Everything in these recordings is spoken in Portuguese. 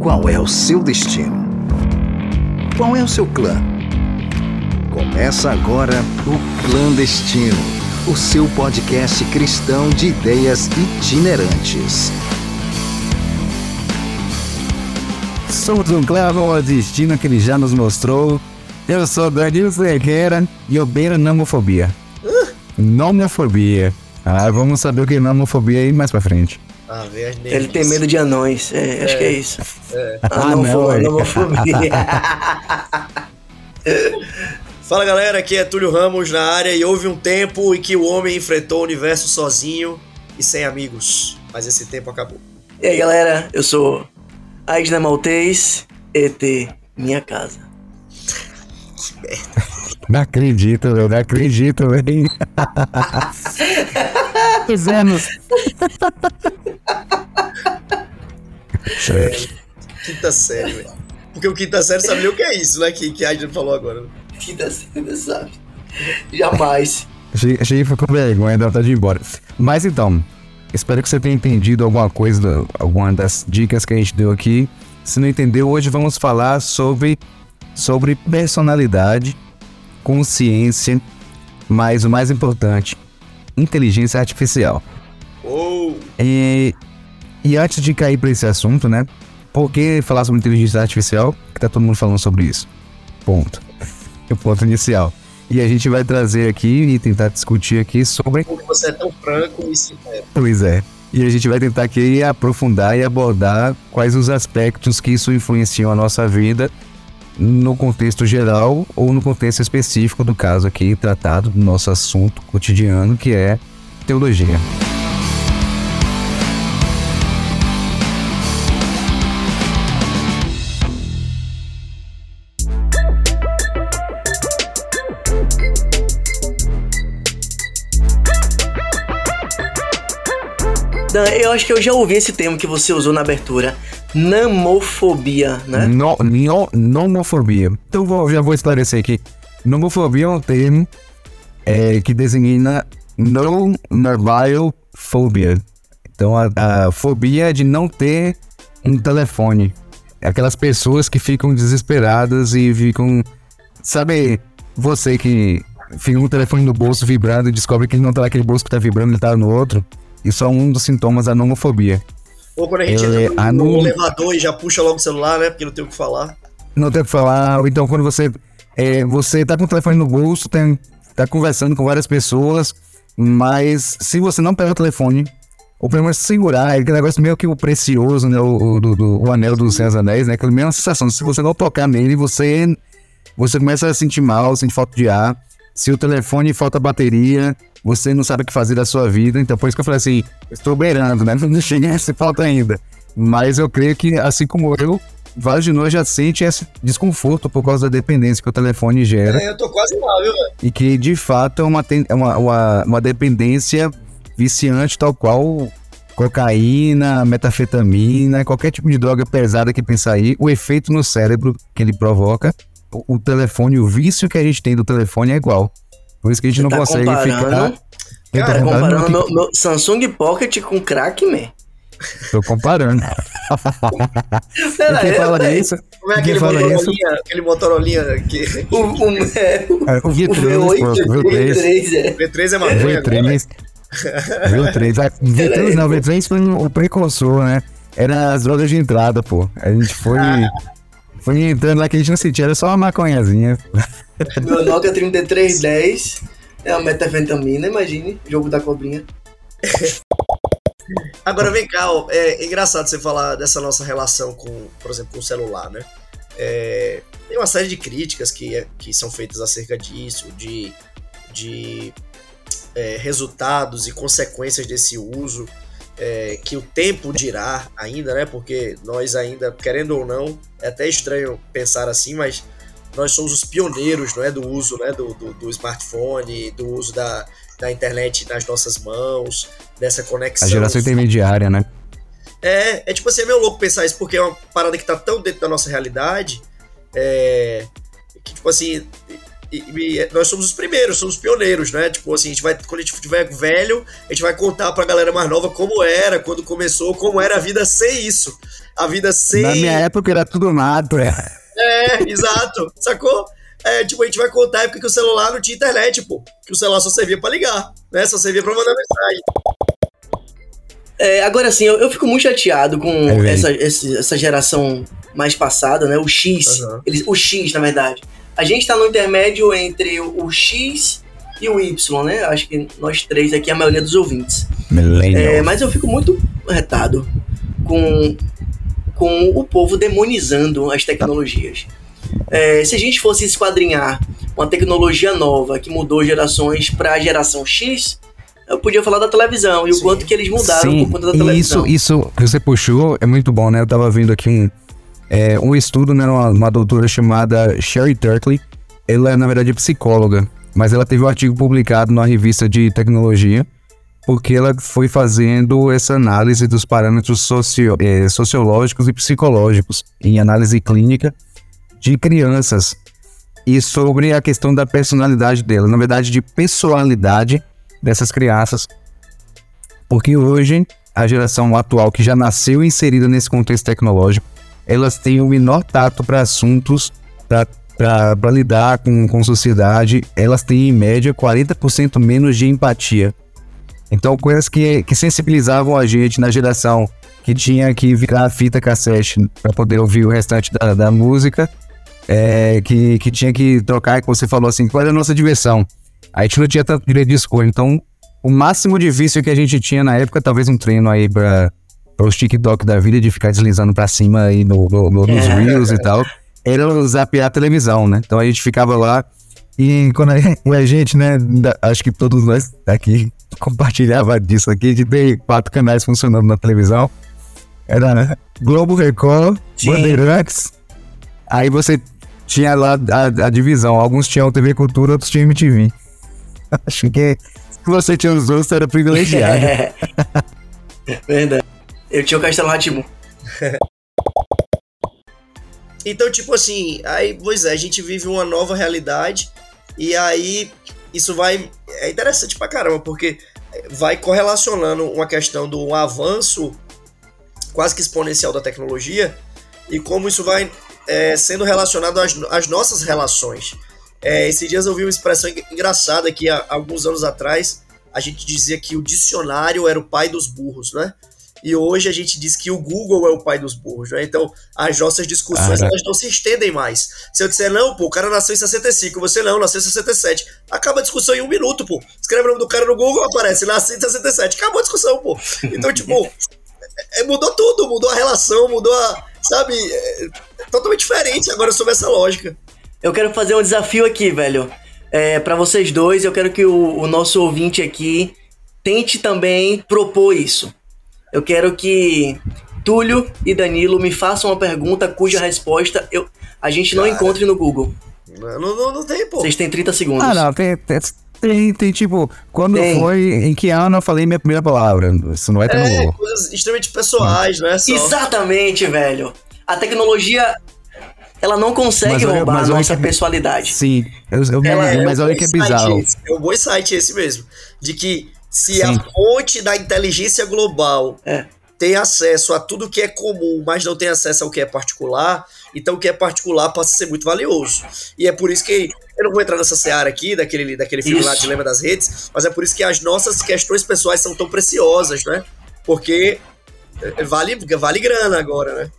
Qual é o seu destino? Qual é o seu clã? Começa agora o Clandestino, o seu podcast cristão de ideias itinerantes. Somos um clã clandestino que ele já nos mostrou. Eu sou Danilo Ferreira e eu beiro nomofobia. Nomofobia. Ah, vamos saber o que é nomofobia aí mais pra frente. Ah, Ele tem medo de anões. É, acho que é isso. Ah, não, não, não, é. homofobia. Fala galera, aqui é Túlio Ramos na área e houve um tempo em que o homem enfrentou o universo sozinho e sem amigos. Mas esse tempo acabou. e aí, galera, eu sou Aisna Maltês, ET, minha casa. Não acredito, eu não acredito, velho. Fizemos. Quinta série, velho. Porque o quinta série sabe o que é isso, né? Que, que a gente falou agora. Dá certo, sabe? Jamais. Achei, achei que foi com vergonha, dá vontade de ir embora. Mas então, espero que você tenha entendido alguma coisa, alguma das dicas que a gente deu aqui. Se não entendeu, hoje vamos falar sobre, sobre personalidade, consciência, mas o mais importante, inteligência artificial. Ou E, e antes de cair para esse assunto, né? Por que falar sobre inteligência artificial? Que tá todo mundo falando sobre isso. Ponto. o ponto inicial. E a gente vai trazer aqui e tentar discutir aqui sobre. porque você é tão franco e sincero. Pois é. E a gente vai tentar aqui aprofundar e abordar quais os aspectos que isso influenciam a nossa vida no contexto geral ou no contexto específico do caso aqui tratado do nosso assunto cotidiano, que é teologia. Dan, eu acho que eu já ouvi esse termo que você usou na abertura. Namofobia, né? No, no, nomofobia. Então vou, já vou esclarecer aqui. Nomofobia é um termo é, que designa non-mobile phobia. Então a, a fobia é de não ter um telefone. Aquelas pessoas que ficam desesperadas e ficam. Sabe, você que fica o telefone no bolso vibrando e descobre que ele não tá naquele bolso que tá vibrando, ele tá no outro. Isso é um dos sintomas da nomofobia. Ou quando a gente Ele- entra no, no elevador e já puxa logo o celular, né? Porque não tem o que falar. Não tem o que falar. Ou então quando você. É, você tá com o telefone no bolso, tem, tá conversando com várias pessoas, mas se você não pegar o telefone, ou pelo menos segurar, é aquele negócio meio que o precioso, né? O, do, do- o anel dos Senhor Anéis, né? Aquela mesma sensação. Se você não tocar nele, você. Você começa a sentir mal, sente falta de ar. Se o telefone falta bateria, você não sabe o que fazer da sua vida. Então, por isso que eu falei assim, estou beirando, né? Não cheguei nessa falta ainda. Mas eu creio que, assim como eu, vários de nós já sentem esse desconforto por causa da dependência que o telefone gera É, eu tô quase lá, viu, velho? e que, de fato, é uma, é uma, uma, uma dependência viciante, tal qual cocaína, metafetamina, qualquer tipo de droga pesada que pensar aí, o efeito no cérebro que ele provoca, o, o telefone, o vício que a gente tem do telefone é igual. Por isso que a gente não tá consegue comparando? ficar. Eu tô Cara, Comparando que- meu, meu Samsung Pocket com crack, man. Tô comparando. Pera quem fala isso? Como é Quem aquele fala isso? Motorolinha, aquele Motorolinha que... O, o, é, o, É, o o V3, V8, pô, o V3. V3, é. V3 é maconha, né? V3. V3. Ah, V3 não, V3 foi o precursor, né? Era as drogas de entrada, pô. A gente foi. Foi entrando lá que a gente não sentia, era só uma maconhazinha. Meu Nokia 3310 é uma metafetamina, imagine. Jogo da cobrinha. Agora vem cá, ó, é engraçado você falar dessa nossa relação com, por exemplo, com o celular, né? É, tem uma série de críticas que, é- que são feitas acerca disso, de, de é, resultados e consequências desse uso, é, que o tempo dirá ainda, né? Porque nós ainda, querendo ou não, é até estranho pensar assim, mas nós somos os pioneiros, não é, do uso, né, do, do, do smartphone, do uso da, da internet nas nossas mãos, dessa conexão. A geração intermediária, né? É, é tipo assim, é meio louco pensar isso, porque é uma parada que tá tão dentro da nossa realidade, é, que tipo assim, e- e nós somos os primeiros, somos os pioneiros, né? Tipo assim, a gente vai, quando a gente tiver velho, a gente vai contar pra galera mais nova como era, quando começou, como era a vida sem isso. A vida sem. Na minha época era tudo mato, é. É, exato. Sacou? É, tipo, a gente vai contar a época que o celular não tinha internet, pô. Que o celular só servia pra ligar, né? Só servia pra mandar mensagem. É, agora assim, eu, eu fico muito chateado com É, essa, esse- essa geração mais passada, né? O X. Aham. Eles, o X, na verdade. A gente tá no intermédio entre o, o X e o Y, né? Acho que nós três aqui, a maioria dos ouvintes. É, mas eu fico muito retado com, com o povo demonizando as tecnologias. É, se a gente fosse esquadrinhar uma tecnologia nova que mudou gerações para a geração X, eu podia falar da televisão e o Sim. quanto que eles mudaram Sim, por conta da e televisão. isso, isso que você puxou é muito bom, né? Eu tava vendo aqui um, é, um estudo, né? Uma, uma doutora chamada Sherry Turkley. Ela é, na verdade, psicóloga, mas ela teve um artigo publicado numa revista de tecnologia, porque ela foi fazendo essa análise dos parâmetros socio, é, sociológicos e psicológicos em análise clínica de crianças e sobre a questão da personalidade dela, na verdade, de pessoalidade dessas crianças. Porque hoje, a geração atual que já nasceu inserida nesse contexto tecnológico, elas têm o menor tato para assuntos, para lidar com, com sociedade, elas têm em média 40% menos de empatia. Então, coisas que, que sensibilizavam a gente na geração que tinha que virar a fita cassete para poder ouvir o restante da, da música, é, que, que tinha que trocar, que você falou assim, qual era a nossa diversão? A gente não tinha tanto direito de escolha, então o máximo de vício que a gente tinha na época, talvez um treino aí para os TikTok da vida, de ficar deslizando pra cima aí no, no- no- nos É. Reels e tal, era zapear a televisão, né? Então a gente ficava lá e quando a, gente, né, acho que todos nós aqui compartilhava disso aqui, de ter quatro canais funcionando na televisão. Era né, Globo Record, Sim. Bandeirantes, aí você tinha lá a, a divisão, alguns tinham TV Cultura, outros tinham MTV. Acho que se você tinha os dois, você era privilegiado. É. Verdade. Eu tinha o Castelo Ratimu. Então, tipo assim, aí, pois é, a gente vive uma nova realidade e aí isso vai. É interessante pra caramba, porque vai correlacionando uma questão do avanço quase que exponencial da tecnologia e como isso vai é, sendo relacionado às, às nossas relações. É, esses dias eu vi uma expressão engra- engraçada que há alguns anos atrás a gente dizia que o dicionário era o pai dos burros, né? E hoje a gente diz que o Google é o pai dos burros, né? Então, as nossas discussões Caraca. elas não se estendem mais. Se eu disser, não, pô, o cara nasceu em 65, você não, nasceu em 67. Acaba a discussão em um minuto, pô. Escreve o nome do cara no Google, aparece, nasceu em 67. Acabou a discussão, pô. Então, tipo, é, mudou tudo, mudou a relação, mudou a. Sabe? É, é totalmente diferente agora sobre essa lógica. Eu quero fazer um desafio aqui, velho. É, para vocês dois, eu quero que o, o nosso ouvinte aqui tente também propor isso. Eu quero que Túlio e Danilo me façam uma pergunta cuja resposta eu, a gente não Cara. encontre no Google. Não, não, não tem, pô. Vocês têm 30 segundos. Ah, não, tem, tem, tem, tem, tipo, quando Tem. foi, em que ano eu falei minha primeira palavra? Isso não é tão É, Google. coisas extremamente pessoais, não é só. Exatamente, velho. A tecnologia, ela não consegue olha- roubar mas a nossa que- personalidade. Sim, eu, eu, Ela é mas olha que é bizarro. esse, É um bom insight esse mesmo. De que se Sim. a fonte da inteligência global É. tem acesso a tudo que é comum, mas não tem acesso ao que é particular, então o que é particular passa a ser muito valioso. E é por isso que. Eu não vou entrar nessa seara aqui, daquele, daquele filme lá, Isso. Dilema das Redes, mas é por isso que as nossas questões pessoais são tão preciosas, né? Porque é, vale, vale grana agora, né?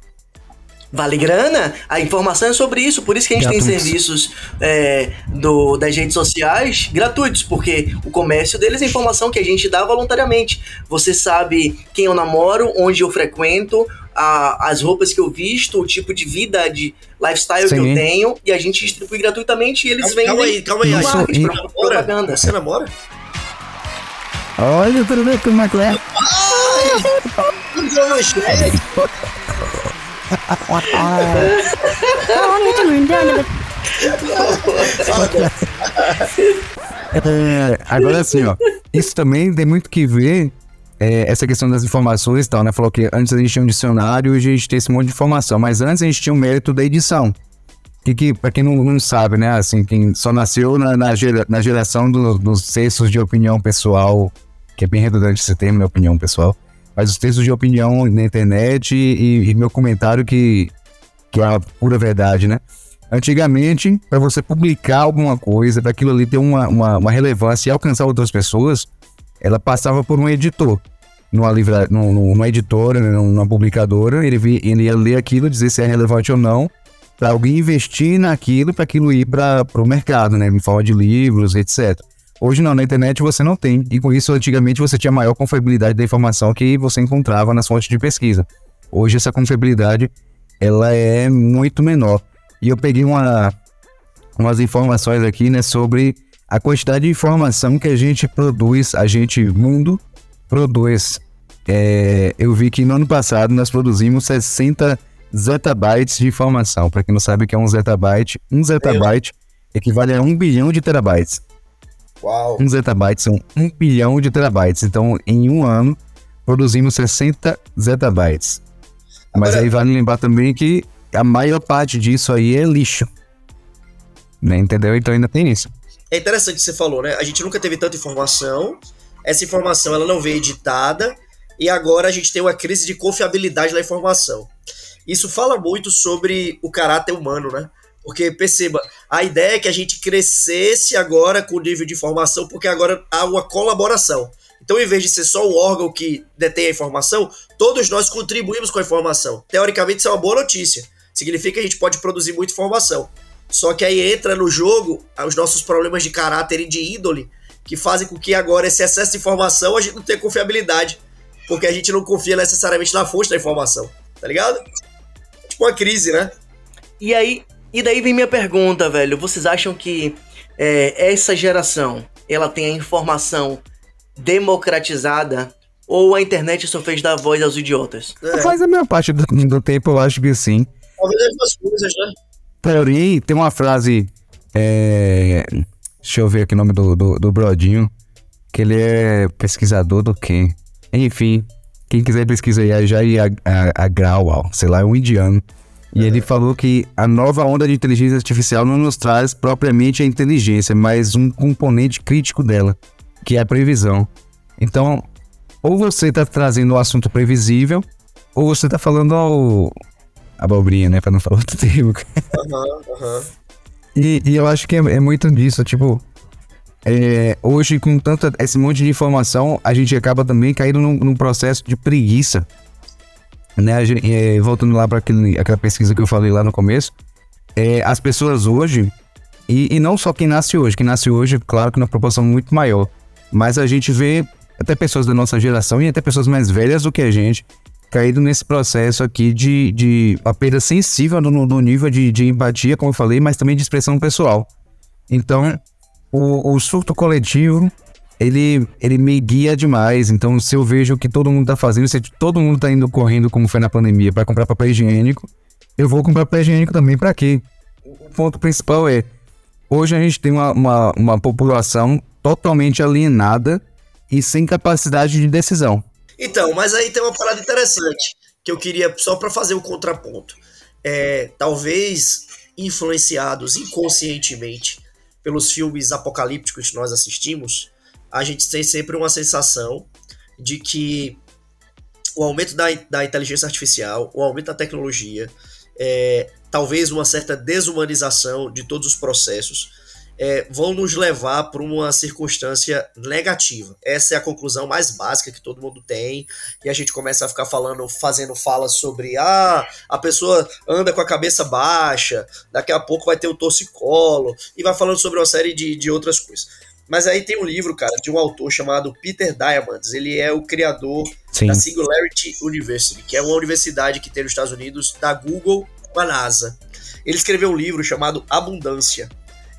Vale grana? A informação é sobre isso, por isso que a gente tem Gratuitos. serviços é, do, das redes sociais gratuitos, porque o comércio deles é informação que a gente dá voluntariamente. Você sabe quem eu namoro, onde eu frequento, a- as roupas que eu visto, o tipo de vida, de lifestyle que eu Sim. tenho, e a gente distribui gratuitamente e eles Calma, vendem. calma aí, calma aí. Isso, a gente e- namora? propaganda. Você namora? Olha, tudo bem como é que é? É, agora sim, ó. Isso também tem muito que ver, é, essa questão das informações e tal, né? Falou que antes a gente tinha um dicionário e hoje a gente tem esse monte de informação, mas antes a gente tinha o mérito da edição. que, que para quem não, não, sabe, né, assim, quem só nasceu na, na, gera, na geração do, dos textos de opinião pessoal, que é bem redundante esse termo, minha opinião pessoal, mas os textos de opinião na internet e, e meu comentário que, que é a pura verdade, né? Antigamente, para você publicar alguma coisa, para aquilo ali ter uma, uma, uma, relevância e alcançar outras pessoas, ela passava por um editor. Numa, livra, numa editora, numa publicadora, ele, via, ele ia ler aquilo, dizer se é relevante ou não, para alguém investir naquilo, para aquilo ir para o mercado, né? Em forma de livros, etc. Hoje não, na internet você não tem. E com isso, antigamente você tinha maior confiabilidade da informação que você encontrava nas fontes de pesquisa. Hoje essa confiabilidade ela é muito menor. E eu peguei uma, umas informações aqui, né, sobre a quantidade de informação que a gente produz, a gente, mundo, produz. É, eu vi que no ano passado nós produzimos 60 zettabytes de informação. Para quem não sabe o que é um zettabyte, um zettabyte equivale a um bilhão de terabytes. Uau. Um zettabyte são um bilhão de terabytes. Então, em um ano, produzimos 60 zettabytes. Mas Agora... aí vale lembrar também que a maior parte disso aí é lixo. Né? Entendeu? Então ainda tem isso. É interessante o que você falou, né? A gente nunca teve tanta informação. Essa informação ela não veio editada. E agora a gente tem uma crise de confiabilidade da informação. Isso fala muito sobre o caráter humano, né? Porque perceba, a ideia é que a gente crescesse agora com o nível de informação, porque agora há uma colaboração. Então, em vez de ser só o órgão que detém a informação, todos nós contribuímos com a informação. Teoricamente, isso é uma boa notícia. Significa que a gente pode produzir muita informação. Só que aí entra no jogo os nossos problemas de caráter e de índole, que fazem com que agora esse excesso de informação a gente não tenha confiabilidade. Porque a gente não confia necessariamente na fonte da informação. Tá ligado? Tipo uma crise, né? E aí, e daí vem minha pergunta, velho. Vocês acham que é, essa geração ela tem a informação democratizada ou a internet só fez dar voz aos idiotas? É. Faz a maior parte do, do tempo, eu acho que sim. Talvez as duas coisas, né? Porém, tem uma frase. É... Deixa eu ver aqui o nome do, do, do Brodinho. Que ele é pesquisador do quê? Enfim, quem quiser pesquisar aí, já ia a, a, Grau, sei lá, é um indiano. E é. ele falou que a nova onda de inteligência artificial não nos traz propriamente a inteligência, mas um componente crítico dela, que é a previsão. Então, ou você está trazendo o um assunto previsível, ou você está falando ao, abobrinha, né? Pra não falar outro termo. Aham, aham. E, e, eu acho que é, é muito disso, tipo. É, hoje, com tanto esse monte de informação, a gente acaba também caindo num, num processo de preguiça. Né? Gente, é, voltando lá para aquela pesquisa que eu falei lá no começo, é, as pessoas hoje, e, e, não só quem nasce hoje, quem nasce hoje, claro que numa proporção muito maior, mas a gente vê até pessoas da nossa geração e até pessoas mais velhas do que a gente caído nesse processo aqui de, de uma perda sensível no, no nível de, de empatia, como eu falei, mas também de expressão pessoal. Então, o, o surto coletivo, ele, ele me guia demais. Então, se eu vejo que todo mundo tá fazendo, se todo mundo tá indo correndo, como foi na pandemia, para comprar papel higiênico, eu vou comprar papel higiênico também para quê? O ponto principal é, hoje a gente tem uma, uma, uma população totalmente alienada e sem capacidade de decisão. Então, mas aí tem uma parada interessante que eu queria só para fazer o um contraponto. É, talvez influenciados inconscientemente pelos filmes apocalípticos que nós assistimos, a gente tem sempre uma sensação de que o aumento da, da inteligência artificial, o aumento da tecnologia, é, talvez uma certa desumanização de todos os processos, é, vão nos levar para uma circunstância negativa. Essa é a conclusão mais básica que todo mundo tem. E a gente começa a ficar falando, fazendo falas sobre ah, a pessoa anda com a cabeça baixa, daqui a pouco vai ter o torcicolo, e vai falando sobre uma série de, de outras coisas. Mas aí tem um livro, cara, de um autor chamado Peter Diamandis. Ele é o criador Sim. da Singularity University, que é uma universidade que tem nos Estados Unidos, da Google com a NASA. Ele escreveu um livro chamado Abundância.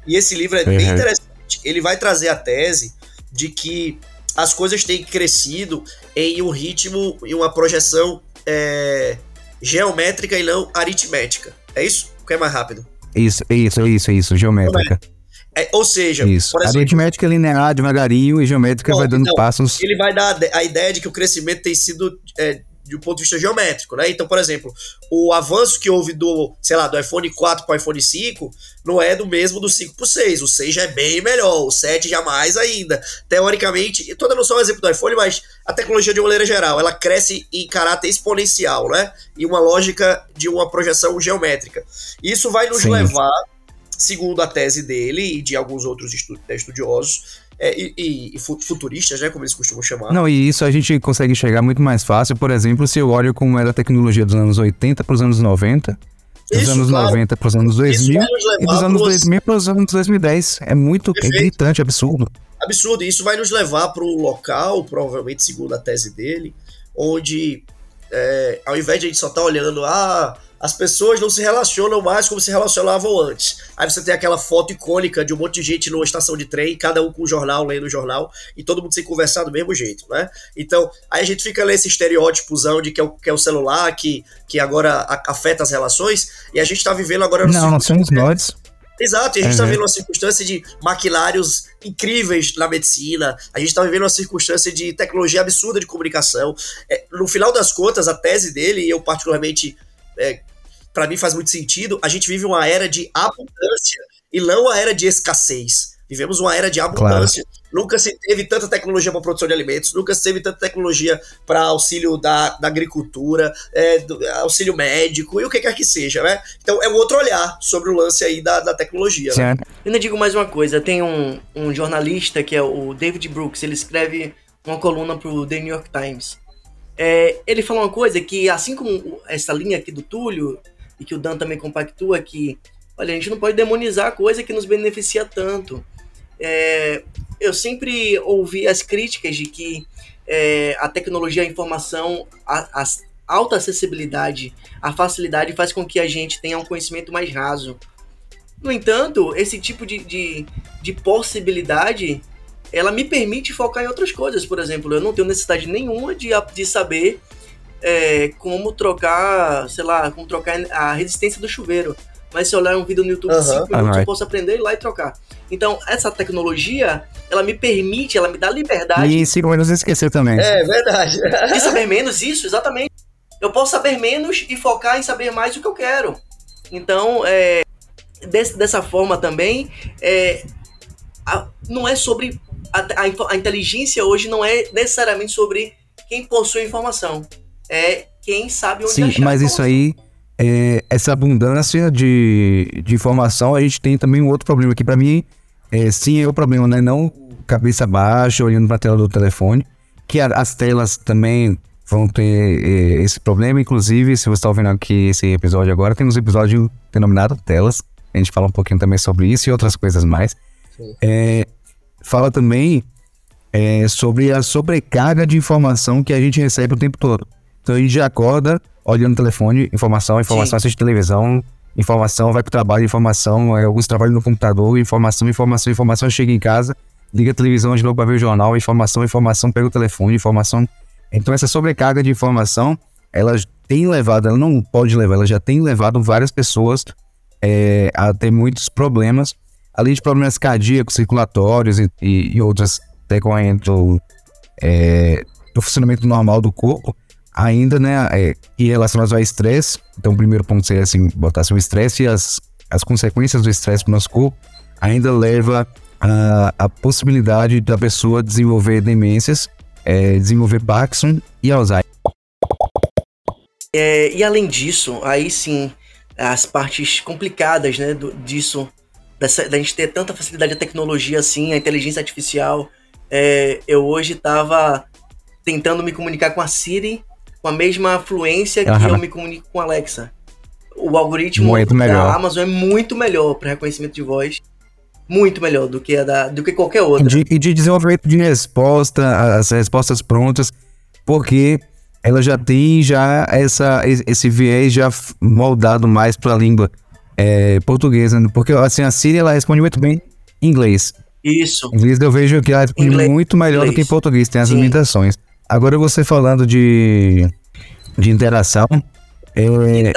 E esse livro é uhum. bem interessante. Ele vai trazer a tese de que as coisas têm crescido em um ritmo e uma projeção é, geométrica e não aritmética. É isso? O que é mais rápido? Isso, isso, isso, isso, geométrica. É, ou seja, isso. Exemplo, aritmética é linear devagarinho e geométrica bom, vai dando então, passos. Ele vai dar a ideia de que o crescimento tem sido é, de um ponto de vista geométrico, né? Então, por exemplo, o avanço que houve do, sei lá, do iPhone 4 para o iPhone 5 não é do mesmo do 5 para o 6. O 6 já é bem melhor, o 7 já mais ainda. Teoricamente, eu tô dando só um exemplo do iPhone, mas a tecnologia de maneira geral, ela cresce em caráter exponencial, né? E uma lógica de uma projeção geométrica. Isso vai nos Sim. levar, segundo a tese dele e de alguns outros estudiosos, é, e, e, futuristas, né, como eles costumam chamar. Não, e isso a gente consegue enxergar muito mais fácil, por exemplo, se eu olho como era a tecnologia dos anos 80 para os anos 90, dos isso, anos claro. 90 para os anos 2000 e dos anos 2000 para os anos 2010. É muito é gritante, absurdo. Absurdo, e isso vai nos levar para o local, provavelmente segundo a tese dele, onde é, ao invés de a gente só estar tá olhando, ah, as pessoas não se relacionam mais como se relacionavam antes. Aí você tem aquela foto icônica de um monte de gente numa estação de trem, cada um com um jornal, lendo o jornal, e todo mundo sem conversar do mesmo jeito, né? Então, aí a gente fica lendo esse estereótipozão de que é o, que é o celular, que, que agora afeta as relações, e a gente tá vivendo agora... Não, não somos nós. Exato, e a gente está uhum. vivendo uma circunstância de maquinários incríveis na medicina, a gente está vivendo uma circunstância de tecnologia absurda de comunicação. É, no final das contas, a tese dele, e eu particularmente é, para mim faz muito sentido, a gente vive uma era de abundância e não uma era de escassez. Vivemos uma era de abundância. Claro. Nunca se teve tanta tecnologia para produção de alimentos, nunca se teve tanta tecnologia para auxílio da, da agricultura, é, do, auxílio médico e o que quer que seja, né? Então é um outro olhar sobre o lance aí da, da tecnologia. Né? Eu ainda digo mais uma coisa: tem um, um jornalista que é o David Brooks, ele escreve uma coluna para o The New York Times. É, ele fala uma coisa que, assim como essa linha aqui do Túlio, e que o Dan também compactua que, olha, a gente não pode demonizar a coisa que nos beneficia tanto. É, eu sempre ouvi as críticas de que é, a tecnologia, a informação, a, a, alta acessibilidade, a facilidade faz com que a gente tenha um conhecimento mais raso. No entanto, esse tipo de, de, de possibilidade ela me permite focar em outras coisas. Por exemplo, eu não tenho necessidade nenhuma de, de saber é, como trocar, sei lá, como trocar a resistência do chuveiro. Mas se eu olhar um vídeo no YouTube 5 minutos, eu posso aprender ir lá e trocar. Então, essa tecnologia, ela me permite, ela me dá liberdade. E 5 minutos esquecer também. É, verdade. De saber menos, isso, exatamente. Eu posso saber menos e focar em saber mais o que eu quero. Então, é, desse, dessa forma também, é, a, não é sobre. A, a, a inteligência hoje não é necessariamente sobre quem possui informação é quem sabe onde Sim, achar. mas isso aí, é, essa abundância de, de informação, a gente tem também um outro problema que para mim, é, sim, é o problema, né? Não cabeça baixa, olhando para a tela do telefone, que a, as telas também vão ter é, esse problema. Inclusive, se você está ouvindo aqui esse episódio agora, tem um episódio denominado Telas. A gente fala um pouquinho também sobre isso e outras coisas mais. É, fala também é, sobre a sobrecarga de informação que a gente recebe o tempo todo. Então a gente já acorda olhando o telefone, informação, informação, Sim. assiste televisão, informação, vai pro trabalho, informação, é, alguns trabalham no computador, informação, informação, informação, chega em casa, liga a televisão de novo para ver o jornal, informação, informação, pega o telefone, informação. Então essa sobrecarga de informação, ela tem levado, ela não pode levar, ela já tem levado várias pessoas é, a ter muitos problemas, além de problemas cardíacos, circulatórios e, e, e outras decorrentes do, é, do funcionamento normal do corpo, ainda, né, é, e relacionados ao estresse. Então, o primeiro ponto seria assim, botar assim, o estresse e as, as consequências do estresse para o nosso corpo ainda leva a, a possibilidade da pessoa desenvolver demências, é, desenvolver Parkinson e Alzheimer. É, e além disso, aí sim, as partes complicadas, né, do, disso, dessa, da gente ter tanta facilidade de tecnologia assim, a inteligência artificial. É, eu hoje estava tentando me comunicar com a Siri com a mesma fluência que uhum. eu me comunico com a Alexa. O algoritmo muito da Amazon é muito melhor para reconhecimento de voz. Muito melhor do que, a da, do que qualquer outra. De, e de desenvolvimento de resposta, as respostas prontas, porque ela já tem já essa, esse viés já moldado mais para a língua é, portuguesa. Né? Porque assim, a Siri ela responde muito bem em inglês. Isso. Em inglês eu vejo que ela responde inglês. muito melhor inglês. do que em português, tem as Sim. limitações. Agora você falando de, de interação, é,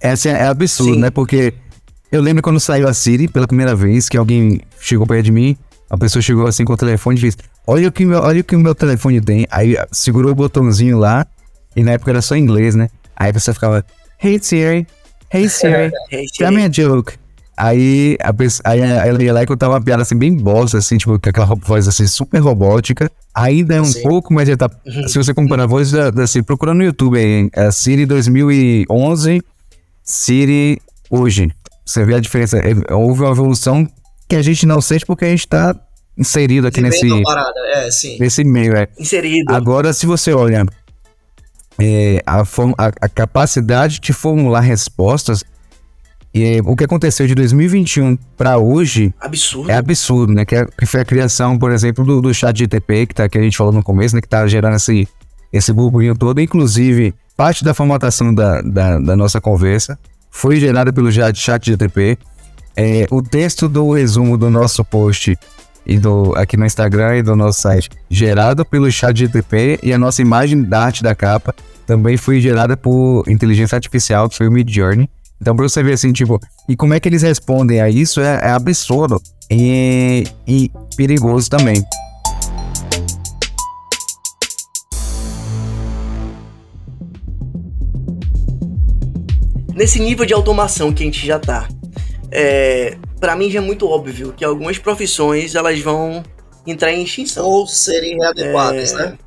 é, assim, é absurdo, Sim. né? Porque eu lembro quando saiu a Siri pela primeira vez, que alguém chegou perto de mim, a pessoa chegou assim com o telefone e disse: Olha o que, meu, olha o, que meu telefone tem. Aí segurou o botãozinho lá E na época era só inglês, né? Aí você ficava, Hey Siri, Hey Siri, tell me a joke. Aí, a pessoa, aí ela ia lá e contava uma piada assim, bem bosta, assim, tipo, com aquela voz assim, super robótica. Ainda é um Sim. pouco, mas já tá. Se você comparar a voz da, da assim, procura no YouTube aí, é Siri 2011, Siri hoje. Você vê a diferença. É, houve uma evolução que a gente não sente porque a gente tá inserido aqui nesse. É, nesse meio, é. Inserido. Agora, se você olha é, a, a, a capacidade de formular respostas e o que aconteceu de 2021 para hoje absurdo. é absurdo, né? Que, é, que foi a criação, por exemplo, do, do chat GTP, que, tá, que a gente falou no começo, né? Que tá gerando esse, esse burburinho todo. Inclusive, parte da formatação da, da, da nossa conversa foi gerada pelo chat GTP. É, o texto do resumo do nosso post e do, aqui no Instagram e do nosso site, gerado pelo chat GTP, e a nossa imagem da arte da capa também foi gerada por inteligência artificial, que foi o Midjourney. Então, pra você ver assim, tipo, e como é que eles respondem a isso é, é absurdo e, e perigoso também. Nesse nível de automação que a gente já tá, é, para mim já é muito óbvio que algumas profissões elas vão entrar em extinção. Ou serem readequadas, é, né?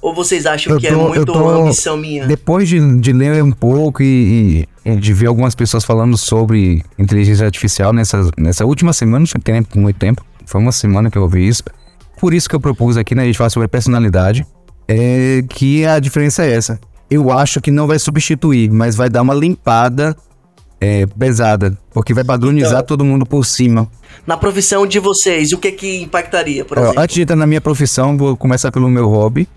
Ou vocês acham eu que é tô, é muito tô, ambição minha? Depois de, de ler um pouco e, e, de ver algumas pessoas falando sobre inteligência artificial nessa, nessa última semana, não tem muito tempo, foi uma semana que eu ouvi isso. Por isso que eu propus aqui, né, a gente falar sobre personalidade, é que a diferença é essa. Eu acho que não vai substituir, mas vai dar uma limpada é, pesada, porque vai padronizar então, todo mundo por cima. Na profissão de vocês, o que que impactaria, por exemplo? Antes de entrar na minha profissão, vou começar pelo meu hobby.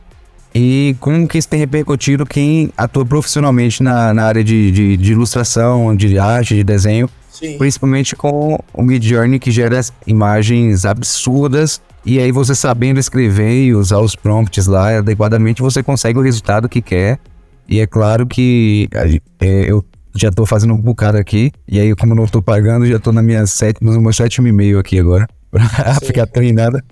E como que isso tem repercutido quem atua profissionalmente na, na área de, de, de ilustração, de arte, de desenho. Sim. Principalmente com o Midjourney, que gera imagens absurdas. E aí você sabendo escrever e usar os prompts lá adequadamente, você consegue o resultado que quer. E é claro que é, eu já tô fazendo um bocado aqui. E aí, como eu não tô pagando, já tô na minha sete, no meu sétimo e meio aqui agora. Pra ficar treinada.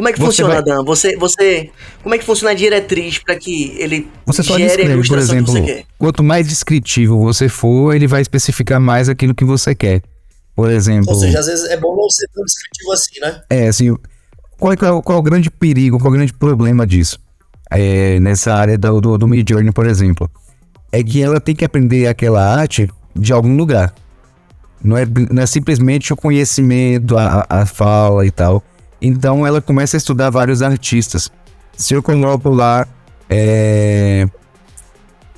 Como é que você funciona, vai... Dan? Você, você, como é que funciona a diretriz para que ele você só gere descreve, a por exemplo, que você quer? Quanto mais descritivo você for, ele vai especificar mais aquilo que você quer. Por exemplo. Ou seja, às vezes é bom não ser tão descritivo assim, né? É, assim. Qual é, qual é o grande perigo, qual é o grande problema disso? É, nessa área do, do, do Midjourney, por exemplo é que ela tem que aprender aquela arte de algum lugar. Não é, não é simplesmente o conhecimento, a, a fala e tal. Então ela começa a estudar vários artistas. Se eu coloco lá, é,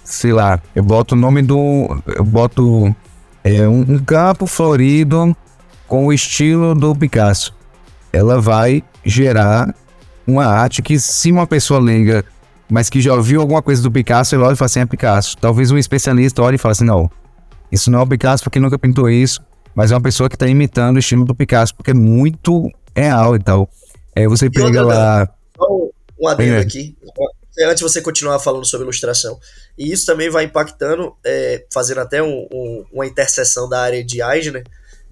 sei lá, eu boto o nome do. Eu boto é, um, um campo florido com o estilo do Picasso. Ela vai gerar uma arte que, se uma pessoa leiga mas que já ouviu alguma coisa do Picasso, ele olha e fala assim, é Picasso. Talvez um especialista olhe e fale assim, não, isso não é o Picasso porque nunca pintou isso, mas é uma pessoa que está imitando o estilo do Picasso, porque é muito real e tal. É, você pega lá... Só um adendo é. aqui, antes de você continuar falando sobre ilustração. E isso também vai impactando, é, fazendo até um, um, uma interseção da área de Eisner,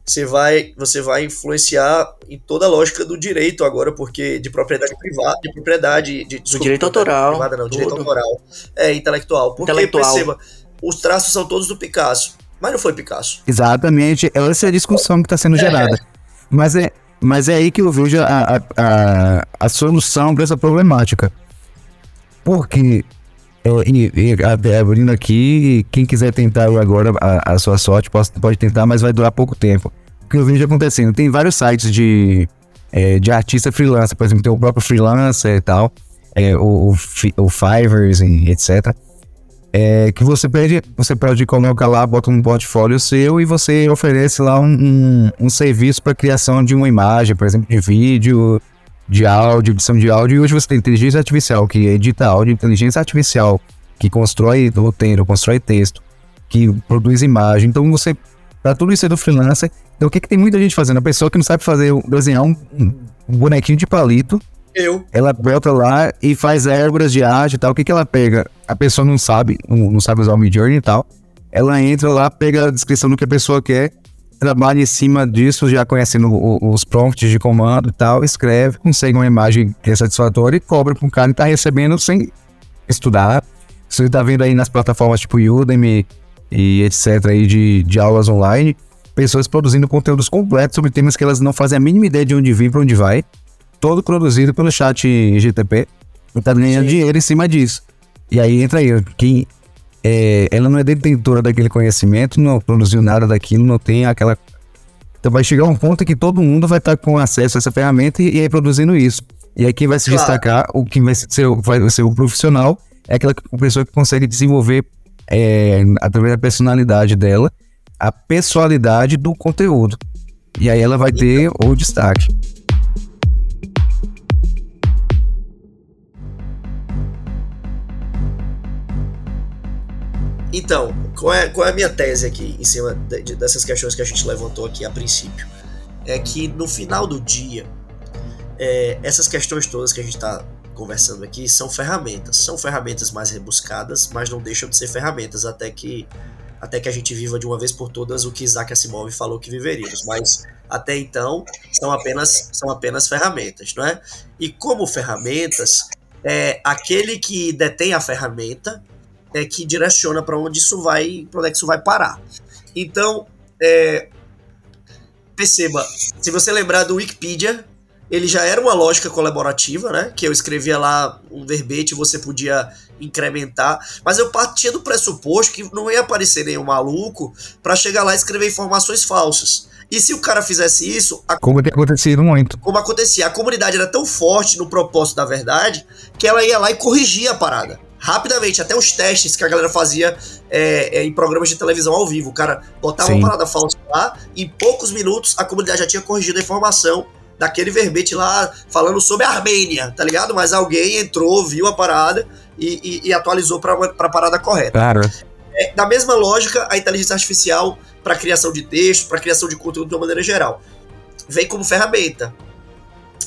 você vai, você vai influenciar em toda a lógica do direito agora, porque de propriedade privada, de propriedade, de, desculpa, direito autoral, privada não, direito autoral, é intelectual. Porque intelectual. perceba, os traços são todos do Picasso, mas não foi Picasso. Exatamente, essa é a discussão que está sendo é. gerada. Mas é, mas é aí que eu vejo a, a, a, solução para essa problemática. Porque e, e abrindo aqui, quem quiser tentar agora a, a, sua sorte pode, pode tentar, mas vai durar pouco tempo. O que eu vejo acontecendo? Tem vários sites de, é, de artista freelancer, por exemplo, tem o próprio freelancer e tal, é, o, o, o Fivers e etc. É, que você pede, você pode colocar lá, bota um portfólio seu e você oferece lá um, um, um serviço para criação de uma imagem, por exemplo, de vídeo, de áudio, edição de áudio, e hoje você tem inteligência artificial que edita áudio, inteligência artificial que constrói roteiro, constrói texto, que produz imagem. Então você, para tudo isso é do freelancer. Então o que, que tem muita gente fazendo? A pessoa que não sabe fazer, desenhar um, um bonequinho de palito. Eu. Ela bota lá e faz árvores de arte e tal. O que, que ela pega? A pessoa não sabe, não, sabe usar o Midjourney e tal. Ela entra lá, pega a descrição do que a pessoa quer trabalha em cima disso, já conhecendo os prompts de comando e tal, escreve, consegue uma imagem que é satisfatória e cobra para um cara que está recebendo sem estudar. Você está vendo aí nas plataformas tipo Udemy e etc. aí de, de aulas online, pessoas produzindo conteúdos completos sobre temas que elas não fazem a mínima ideia de onde vem para onde vai, todo produzido pelo chat GTP, e tá ganhando Sim. dinheiro em cima disso. E aí entra aí, quem é, ela não é detentora daquele conhecimento, não produziu nada daquilo, não tem aquela. Então vai chegar um ponto que todo mundo vai estar com acesso a essa ferramenta e, e aí produzindo isso. E aí quem vai se claro. destacar, o que vai ser, vai ser o profissional, é aquela pessoa que consegue desenvolver é, através da personalidade dela, a pessoalidade do conteúdo. E aí ela vai ter o destaque. Então, qual é, qual é a minha tese aqui em cima de, de, dessas questões que a gente levantou aqui a princípio? É que no final do dia, é, essas questões todas que a gente está conversando aqui são ferramentas. São ferramentas mais rebuscadas, mas não deixam de ser ferramentas até que até que a gente viva de uma vez por todas o que Isaac Asimov falou que viveríamos. Mas até então são apenas são apenas ferramentas, não é? E como ferramentas, é, aquele que detém a ferramenta é, que direciona para onde isso vai, para onde é que isso vai parar. Então, é, perceba, se você lembrar do Wikipedia, ele já era uma lógica colaborativa, né? Que eu escrevia lá um verbete você podia incrementar, mas eu partia do pressuposto que não ia aparecer nenhum maluco para chegar lá e escrever informações falsas. E se o cara fizesse isso. A... Como tem acontecido muito. Como acontecia. A comunidade era tão forte no propósito da verdade que ela ia lá e corrigia a parada rapidamente, até os testes que a galera fazia é, é, em programas de televisão ao vivo. O cara botava Sim. uma parada falsa lá, em poucos minutos a comunidade já tinha corrigido a informação daquele verbete lá falando sobre a Armênia, tá ligado? Mas alguém entrou, viu a parada e, e, e atualizou para a parada correta. Claro. É, da mesma lógica, a inteligência artificial para criação de texto, para criação de conteúdo de uma maneira geral, vem como ferramenta.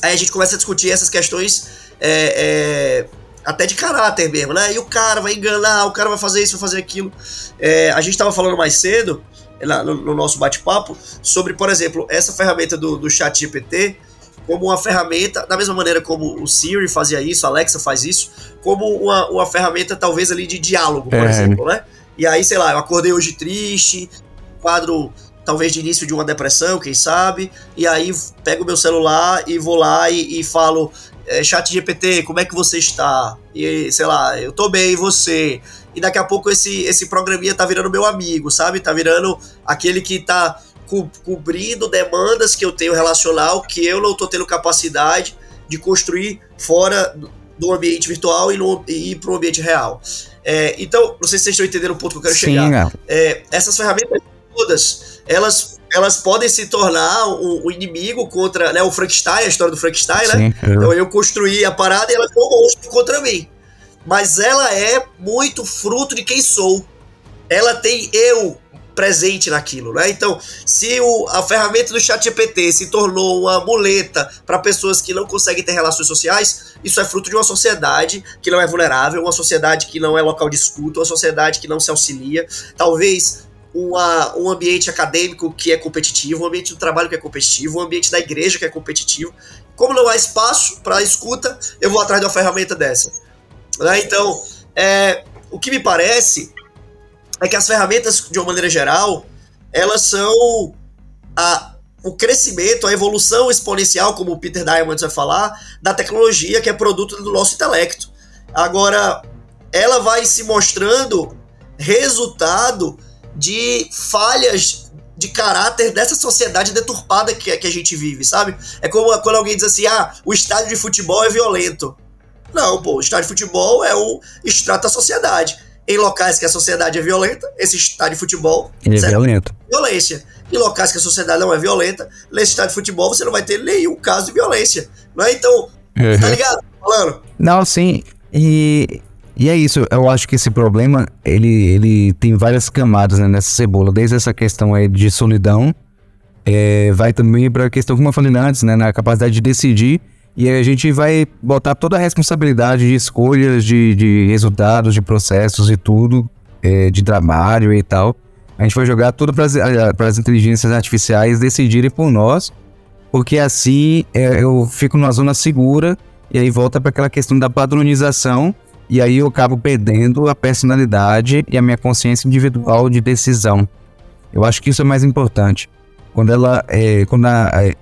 Aí a gente começa a discutir essas questões é, é até de caráter mesmo, né? E o cara vai enganar, o cara vai fazer isso, vai fazer aquilo. É, a gente estava falando mais cedo, no, no nosso bate-papo, sobre, por exemplo, essa ferramenta do, do chat GPT como uma ferramenta, da mesma maneira como o Siri fazia isso, a Alexa faz isso, como uma, uma ferramenta talvez ali de diálogo, por é. exemplo, né? E aí, sei lá, eu acordei hoje triste, quadro talvez de início de uma depressão, quem sabe, e aí pego meu celular e vou lá e, e falo, é, chat GPT, como é que você está? E, sei lá, eu tô bem, e você? E daqui a pouco esse, esse programinha tá virando meu amigo, sabe? Tá virando aquele que tá co cobrindo demandas que eu tenho relacional que eu não tô tendo capacidade de construir fora do ambiente virtual e, no, e ir para o ambiente real. É, então, não sei se vocês estão entendendo o ponto que eu quero Sim, chegar. É, essas ferramentas todas, elas elas podem se tornar o, o, inimigo contra né, o Frankenstein, a história do Frankenstein, né? Eu... Então eu construí a parada e ela foi um monstro contra mim. Mas ela é muito fruto de quem sou. Ela tem eu presente naquilo, né? Então, se o, a ferramenta do chat GPT se tornou uma muleta para pessoas que não conseguem ter relações sociais, isso é fruto de uma sociedade que não é vulnerável, uma sociedade que não é local de escuta, uma sociedade que não se auxilia. Talvez uma, um ambiente acadêmico que é competitivo, um ambiente do trabalho que é competitivo, um ambiente da igreja que é competitivo. Como não há espaço para escuta, eu vou atrás de uma ferramenta dessa. Né? Então, é, o que me parece é que as ferramentas, de uma maneira geral, elas são a, o crescimento, a evolução exponencial, como o Peter Diamond vai falar, da tecnologia que é produto do nosso intelecto. Agora, ela vai se mostrando resultado de falhas de caráter dessa sociedade deturpada que, que a gente vive, sabe? É como quando alguém diz assim: ah, o estádio de futebol é violento. Não, pô, o estádio de futebol é o extrato da sociedade. Em locais que a sociedade é violenta, esse estádio de futebol Ele é violento. Violência. Em locais que a sociedade não é violenta, nesse estádio de futebol você não vai ter nenhum caso de violência. Não é? Então, uhum. tá ligado? Falando? Não, sim. E e é isso, eu acho que esse problema, ele, ele tem várias camadas né, nessa cebola, desde essa questão aí de solidão, é, vai também para a questão, como eu falei antes, né, na capacidade de decidir, e a gente vai botar toda a responsabilidade de escolhas, de, de resultados, de processos e tudo, é, de trabalho e tal. A gente vai jogar tudo para as inteligências artificiais decidirem por nós, porque assim é, eu fico numa zona segura, e aí volta para aquela questão da padronização, e aí eu acabo perdendo a personalidade e a minha consciência individual de decisão. Eu acho que isso é mais importante. Quando ela, é, quando a,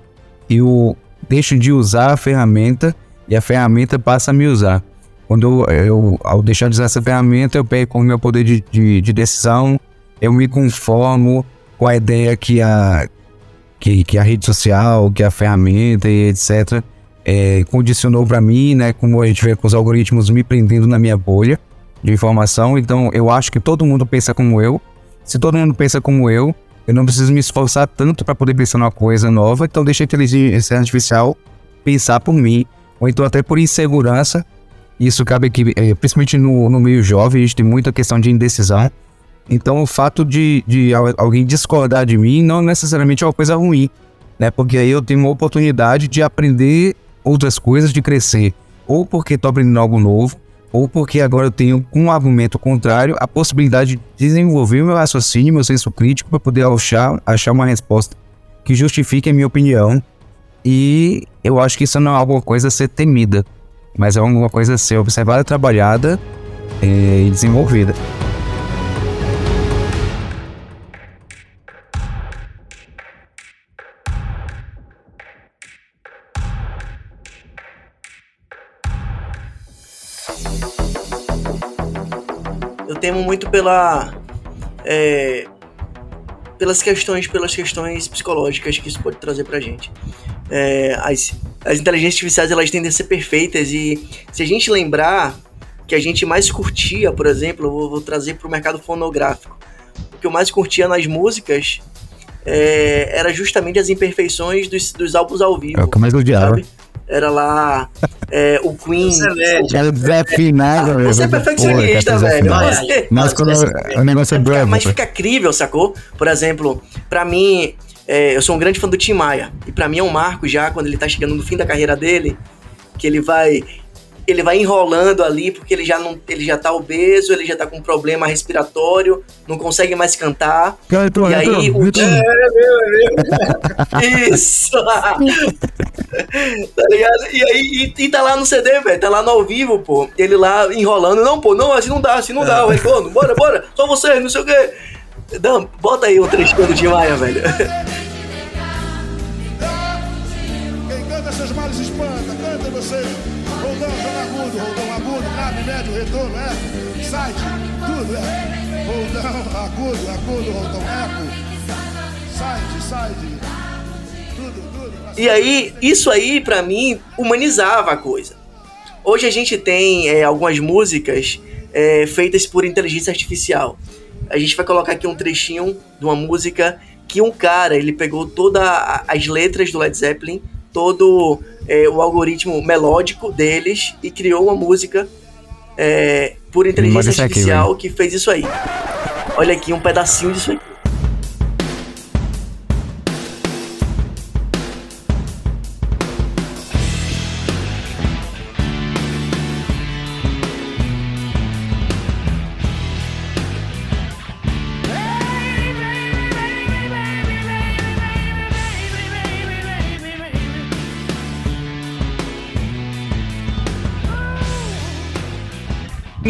eu deixo de usar a ferramenta e a ferramenta passa a me usar. Quando eu, eu ao deixar de usar essa ferramenta, eu perco o meu poder de, de, de decisão, eu me conformo com a ideia que a, que, que a rede social, que a ferramenta e etc. É, condicionou para mim, né? Como a gente vê com os algoritmos me prendendo na minha bolha de informação. Então, eu acho que todo mundo pensa como eu. Se todo mundo pensa como eu, eu não preciso me esforçar tanto para poder pensar numa coisa nova. Então, deixa a inteligência artificial pensar por mim, ou então até por insegurança. Isso cabe aqui, é, principalmente no, no meio jovem, a gente tem muita questão de indecisão. Então, o fato de, de alguém discordar de mim não necessariamente é uma coisa ruim, né? Porque aí eu tenho uma oportunidade de aprender outras coisas, de crescer. Ou porque estou aprendendo algo novo, ou porque agora eu tenho, com um argumento contrário, a possibilidade de desenvolver meu raciocínio, meu senso crítico, para poder achar, achar uma resposta que justifique a minha opinião. E eu acho que isso não é alguma coisa a ser temida, mas é alguma coisa a ser observada, trabalhada eh, e desenvolvida. Temo muito pela é, pelas questões pelas questões psicológicas que isso pode trazer pra gente. É, as, as inteligências artificiais elas tendem a ser perfeitas e se a gente lembrar que a gente mais curtia, por exemplo, eu vou, vou trazer para o mercado fonográfico. O que eu mais curtia nas músicas é, era justamente as imperfeições dos, dos álbuns ao vivo. É o que mais odiava. Sabe? Era lá é, o Queen. Era desafinado, velho. Você é perfeccionista, velho. Você, mas quando o negócio é bravo. Mas fica crível, sacou? Por exemplo, pra mim, é, eu sou um grande fã do Tim Maia. E pra mim é um marco já, quando ele tá chegando no fim da carreira dele, que ele vai ele vai enrolando ali porque ele já não ele já tá obeso, ele já tá com um problema respiratório, não consegue mais cantar. Cantor, e aí o é, é, é, Isso. tá ligado? E aí e, e tá lá no CD, velho, tá lá no ao vivo, pô. Ele lá enrolando, não, pô, não, assim não dá, assim não dá, o retorno. Bora, bora. Só você, não sei o quê. Dan, bota aí um trechinho do Tim Maia, velho. Quem canta seus males espanta, canta você. Roldão, zona agudo, roldão agudo, grave, médio, retorno, eco, site, tudo, é. Roldão, agudo, agudo, roldão, eco, site, site, tudo, tudo. E aí, isso aí, pra mim, humanizava a coisa. Hoje a gente tem é, algumas músicas é, feitas por inteligência artificial. A gente vai colocar aqui um trechinho de uma música que um cara, ele pegou todas as letras do Led Zeppelin, todo é, o algoritmo melódico deles e criou uma música é, por inteligência artificial aqui, que fez isso aí. Olha aqui um pedacinho disso aqui.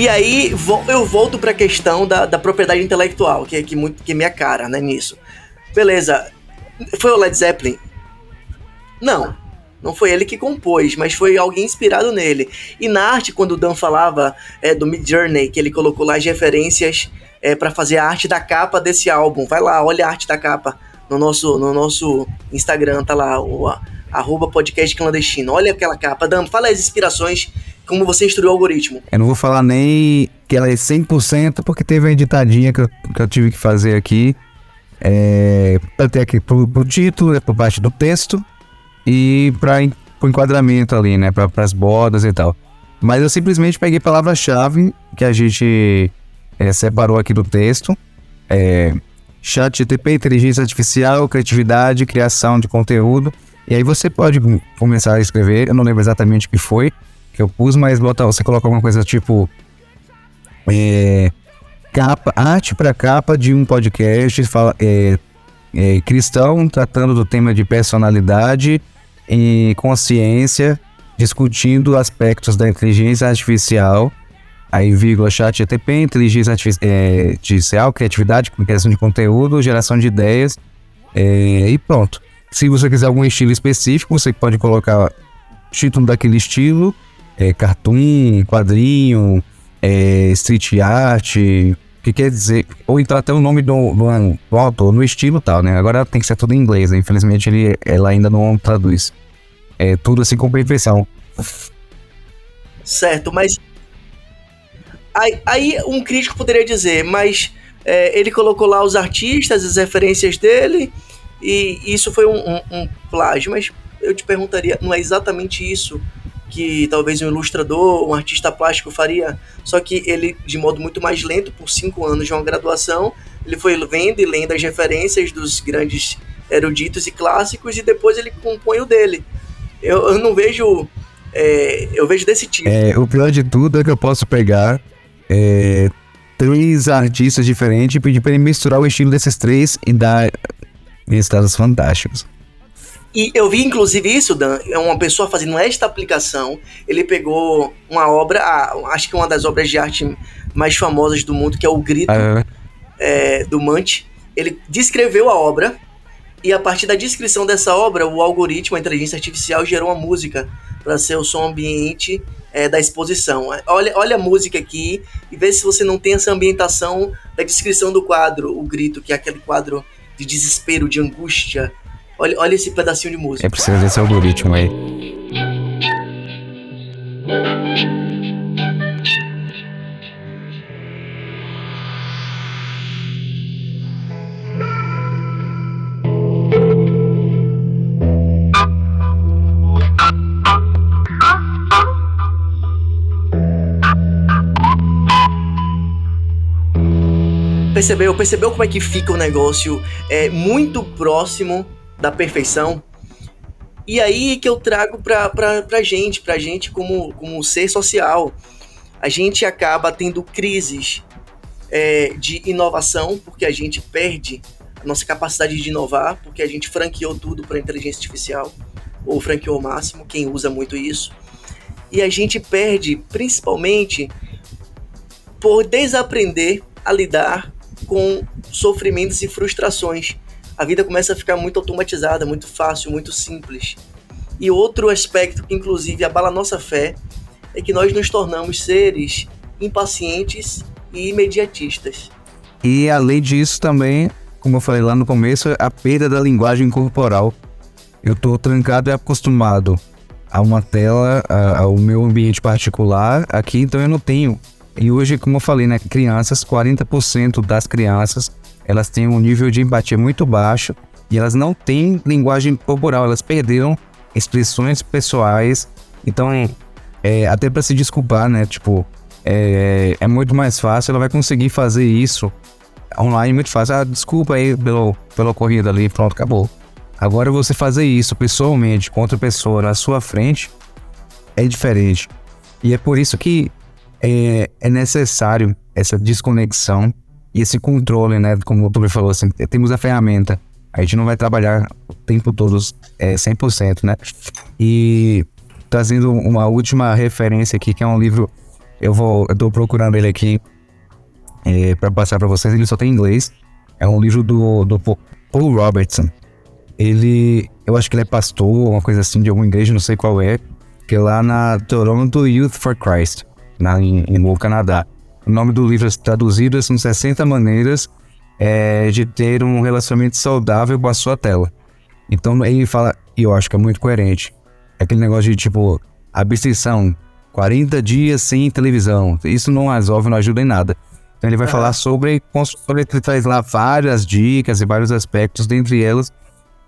E aí eu volto para a questão da, da propriedade intelectual, que é que, muito, que é minha cara, né, nisso. Beleza, foi o Led Zeppelin? Não, não foi ele que compôs, mas foi alguém inspirado nele. E na arte, quando o Dan falava é, do Mid Journey, que ele colocou lá as referências é, para fazer a arte da capa desse álbum, vai lá, olha a arte da capa no nosso, no nosso Instagram, tá lá, o arroba podcast clandestino. Olha aquela capa. Dan, fala as inspirações como você instruiu o algoritmo. Eu não vou falar nem que ela é 100%, porque teve uma editadinha que eu, que eu tive que fazer aqui. É, ter aqui pro, pro título, né, por parte do texto e para o enquadramento ali, né, para as bordas e tal. Mas eu simplesmente peguei palavra-chave que a gente é, separou aqui do texto. É, chat GTP, inteligência artificial, criatividade, criação de conteúdo. E aí você pode começar a escrever, eu não lembro exatamente o que foi, que eu pus, mas bota, você coloca alguma coisa tipo. É, capa, arte para capa de um podcast fala, é, é, cristão tratando do tema de personalidade e consciência, discutindo aspectos da inteligência artificial aí vírgula chat GTP, inteligência é, artificial, criatividade, criação de conteúdo, geração de ideias é, e pronto. Se você quiser algum estilo específico, você pode colocar título daquele estilo, é, cartoon, quadrinho, é, street art, que quer dizer, ou então até o nome do, do, do autor no estilo tal, né? Agora tem que ser tudo em inglês, né? Infelizmente ele, ela ainda não traduz. É tudo assim com perfeição. Certo, mas. Aí, aí um crítico poderia dizer, mas é, ele colocou lá os artistas, as referências dele, e isso foi um, um, um plágio. Mas eu te perguntaria, não é exatamente isso que talvez um ilustrador, um artista plástico faria, só que ele, de modo muito mais lento, por cinco anos de uma graduação, ele foi vendo e lendo as referências dos grandes eruditos e clássicos e depois ele compõe o dele. Eu, eu não vejo. É, eu vejo desse tipo. É, o pior de tudo é que eu posso pegar é, três artistas diferentes e pedir para ele misturar o estilo desses três e dar resultados fantásticos. E eu vi, inclusive, isso, Dan, é uma pessoa fazendo esta aplicação. Ele pegou uma obra, acho que uma das obras de arte mais famosas do mundo, que é o Grito, ah, é. É, do Mante. Ele descreveu a obra, e a partir da descrição dessa obra, o algoritmo, a inteligência artificial, gerou uma música para ser o som ambiente é, da exposição. Olha, olha a música aqui e vê se você não tem essa ambientação da descrição do quadro, o grito, que é aquele quadro de desespero, de angústia, Olha, olha esse pedacinho de música. É preciso desse algoritmo aí. Percebeu? Percebeu como é que fica o negócio? É muito próximo da perfeição. E aí que eu trago pra, pra, pra gente, pra gente como, como ser social. A gente acaba tendo crises é, de inovação, porque a gente perde a nossa capacidade de inovar, porque a gente franqueou tudo para inteligência artificial, ou franqueou o máximo, quem usa muito isso. E a gente perde principalmente por desaprender a lidar com sofrimentos e frustrações a vida começa a ficar muito automatizada, muito fácil, muito simples. E outro aspecto que inclusive abala a nossa fé é que nós nos tornamos seres impacientes e imediatistas. E além disso também, como eu falei lá no começo, a perda da linguagem corporal. Eu estou trancado e acostumado a uma tela, ao meu ambiente particular aqui, então eu não tenho. E hoje, como eu falei, né, crianças, 40% das crianças elas têm um nível de empatia muito baixo e elas não têm linguagem corporal, elas perderam expressões pessoais. Então, é, até para se desculpar, né? Tipo, é, é, muito mais fácil, ela vai conseguir fazer isso online muito fácil. Ah, desculpa aí pelo, pela corrida ali, pronto, acabou. Agora você fazer isso pessoalmente com outra pessoa na sua frente é diferente. E é por isso que é, é necessário essa desconexão e esse controle, né? Como o Tobi falou, assim, temos a ferramenta. A gente não vai trabalhar o tempo todo é, 100%, né? E trazendo uma última referência aqui, que é um livro. Eu vou. Eu tô procurando ele aqui é, para passar para vocês. Ele só tem em inglês. É um livro do, do Paul Robertson. Ele. Eu acho que ele é pastor, uma coisa assim, de alguma igreja, não sei qual é. Que é lá na Toronto Youth for Christ, na, em, no Canadá. O nome do livro é traduzido são 60 maneiras é, de ter um relacionamento saudável com a sua tela. Então ele fala, e eu acho que é muito coerente, é aquele negócio de tipo, abstenção, 40 dias sem televisão. Isso não resolve, não ajuda em nada. Então ele vai uhum. falar sobre, sobre, ele traz lá várias dicas e vários aspectos, dentre elas,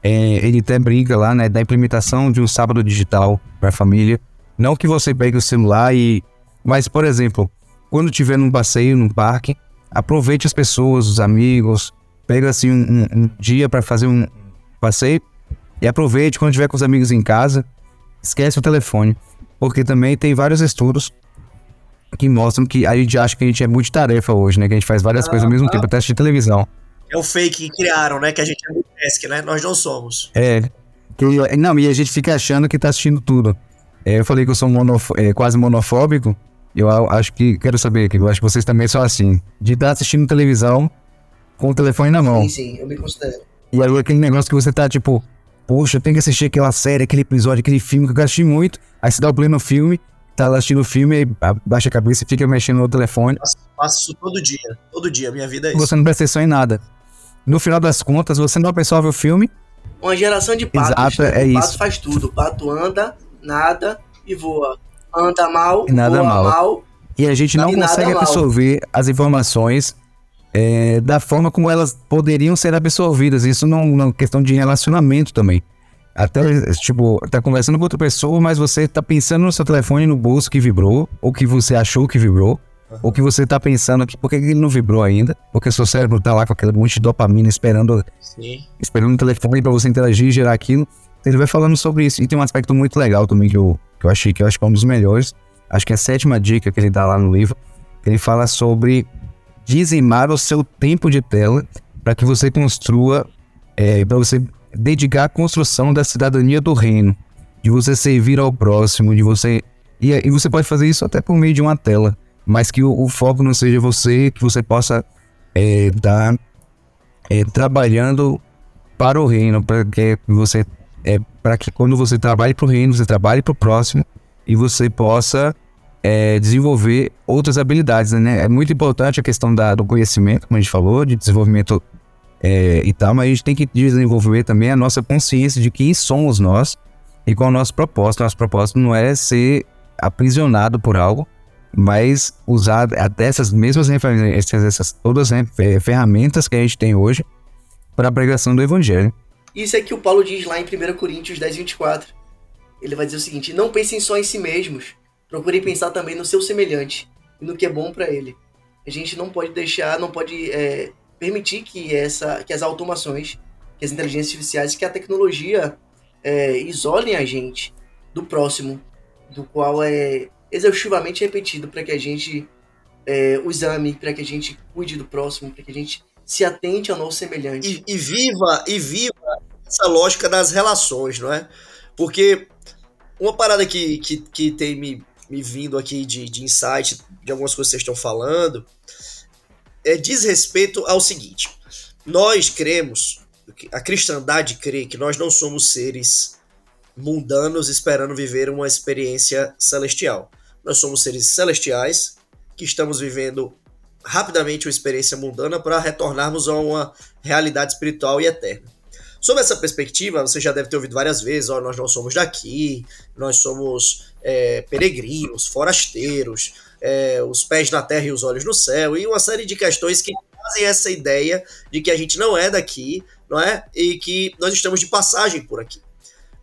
é, ele até brinca lá, né, da implementação de um sábado digital para a família. Não que você pegue o celular e. Mas, por exemplo, quando tiver num passeio, num parque, aproveite as pessoas, os amigos, pega assim um, um, dia para fazer um passeio e aproveite quando tiver com os amigos em casa, esquece o telefone, porque também tem vários estudos que mostram que a gente acha que a gente é multitarefa hoje, né? Que a gente faz várias ah, coisas ao mesmo ah. tempo, até assistir televisão. É o fake que criaram, né? Que a gente é multitask, né? Nós não somos. É. não, e a gente fica achando que tá assistindo tudo. É, eu falei que eu sou monof é, quase monofóbico, Eu acho que, quero saber, que eu acho que vocês também são assim, de estar assistindo televisão com o telefone na mão. Sim, sim, eu me considero. E aí aquele negócio que você tá, tipo, poxa, eu tenho que assistir aquela série, aquele episódio, aquele filme que eu assistir muito. Aí você dá o play no filme, tá lá assistindo o filme, baixa a cabeça e fica mexendo no telefone. Faço, faço isso todo dia, todo dia, minha vida é isso. Você não presta atenção em nada. No final das contas, você não absorve o filme. Uma geração de patos. Exato, né? é o isso. pato faz tudo. O pato anda, nada e voa. Anda mal, E nada voa mal. mal. E a gente não consegue mal. absorver as informações é, da forma como elas poderiam ser absorvidas. Isso não, não questão de relacionamento também. Até, tipo, tá conversando com outra pessoa, mas você tá pensando no seu telefone no bolso que vibrou, ou que você achou que vibrou, ou que você tá pensando que por que que ele não vibrou ainda? Porque seu cérebro tá lá com aquele monte de dopamina esperando Sim. esperando o telefone para você interagir e gerar aquilo. Ele vai falando sobre isso. E tem um aspecto muito legal também que eu, que eu achei que eu acho que é um dos melhores. Acho que é a sétima dica que ele dá lá no livro. Ele fala sobre dizimar o seu tempo de tela para que você construa, é, para você dedicar à construção da cidadania do reino, de você servir ao próximo, de você. E, e você pode fazer isso até por meio de uma tela, mas que o, o foco não seja você, que você possa estar trabalhando para o reino, para que você é, para que quando você trabalhe para o reino, você trabalhe para o próximo e você possa é, desenvolver outras habilidades, né? É muito importante a questão da, do conhecimento, como a gente falou, de desenvolvimento é, e tal, mas a gente tem que desenvolver também a nossa consciência de quem somos nós e qual é o nosso propósito. Nosso propósito não é ser aprisionado por algo, mas usar até essas mesmas referências, essas todas né, fe- ferramentas que a gente tem hoje para a pregação do evangelho. Isso é que o Paulo diz lá em 1 Coríntios 10, 24. Ele vai dizer o seguinte: Não pensem só em si mesmos, procurem pensar também no seu semelhante e no que é bom para ele. A gente não pode deixar, não pode é, permitir que, essa, que as automações, que as inteligências artificiais, que a tecnologia é, isolem a gente do próximo, do qual é exaustivamente repetido para que a gente é, os ame, para que a gente cuide do próximo, para que a gente se atente ao nosso semelhante. E, e viva, e viva essa lógica das relações, não é? Porque uma parada que, que, que tem me, me vindo aqui de, de insight de algumas coisas que vocês estão falando é diz respeito ao seguinte: nós cremos, a cristandade crê que nós não somos seres mundanos esperando viver uma experiência celestial. Nós somos seres celestiais que estamos vivendo rapidamente uma experiência mundana para retornarmos a uma realidade espiritual e eterna. Sob essa perspectiva, você já deve ter ouvido várias vezes: nós não somos daqui, nós somos é, peregrinos, forasteiros, é, os pés na terra e os olhos no céu, e uma série de questões que trazem essa ideia de que a gente não é daqui, não é? E que nós estamos de passagem por aqui.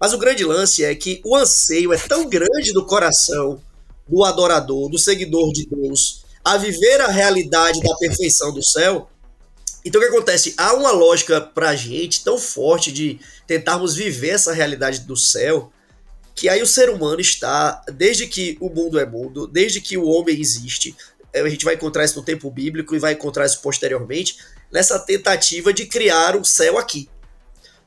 Mas o grande lance é que o anseio é tão grande do coração do adorador, do seguidor de Deus, a viver a realidade da perfeição do céu. Então o que acontece? Há uma lógica pra gente tão forte de tentarmos viver essa realidade do céu, que aí o ser humano está, desde que o mundo é mundo, desde que o homem existe, a gente vai encontrar isso no tempo bíblico e vai encontrar isso posteriormente, nessa tentativa de criar um céu aqui.